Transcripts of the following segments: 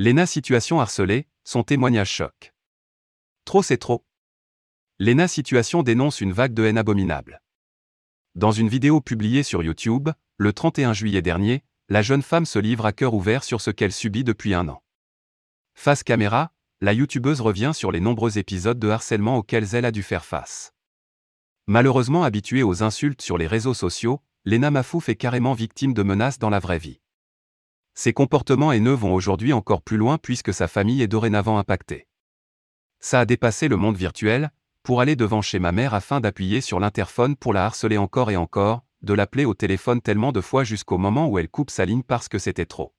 Léna situation harcelée, son témoignage choc. Trop c'est trop. Léna situation dénonce une vague de haine abominable. Dans une vidéo publiée sur YouTube, le 31 juillet dernier, la jeune femme se livre à cœur ouvert sur ce qu'elle subit depuis un an. Face caméra, la youtubeuse revient sur les nombreux épisodes de harcèlement auxquels elle a dû faire face. Malheureusement habituée aux insultes sur les réseaux sociaux, Lena Mafouf est carrément victime de menaces dans la vraie vie. Ses comportements haineux vont aujourd'hui encore plus loin puisque sa famille est dorénavant impactée. Ça a dépassé le monde virtuel, pour aller devant chez ma mère afin d'appuyer sur l'interphone pour la harceler encore et encore, de l'appeler au téléphone tellement de fois jusqu'au moment où elle coupe sa ligne parce que c'était trop.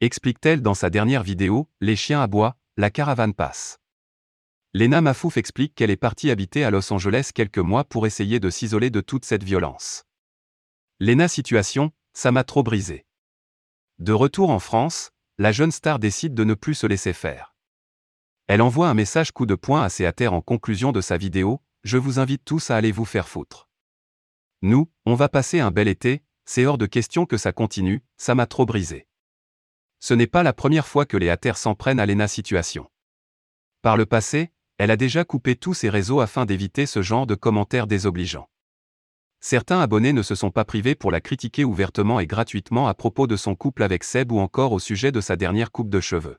Explique-t-elle dans sa dernière vidéo, Les chiens aboient, la caravane passe. Lena Mafouf explique qu'elle est partie habiter à Los Angeles quelques mois pour essayer de s'isoler de toute cette violence. Lena situation, ça m'a trop brisé. De retour en France, la jeune star décide de ne plus se laisser faire. Elle envoie un message coup de poing à ses haters en conclusion de sa vidéo, je vous invite tous à aller vous faire foutre. Nous, on va passer un bel été, c'est hors de question que ça continue, ça m'a trop brisé. Ce n'est pas la première fois que les haters s'en prennent à Lena situation. Par le passé, elle a déjà coupé tous ses réseaux afin d'éviter ce genre de commentaires désobligeants. Certains abonnés ne se sont pas privés pour la critiquer ouvertement et gratuitement à propos de son couple avec Seb ou encore au sujet de sa dernière coupe de cheveux.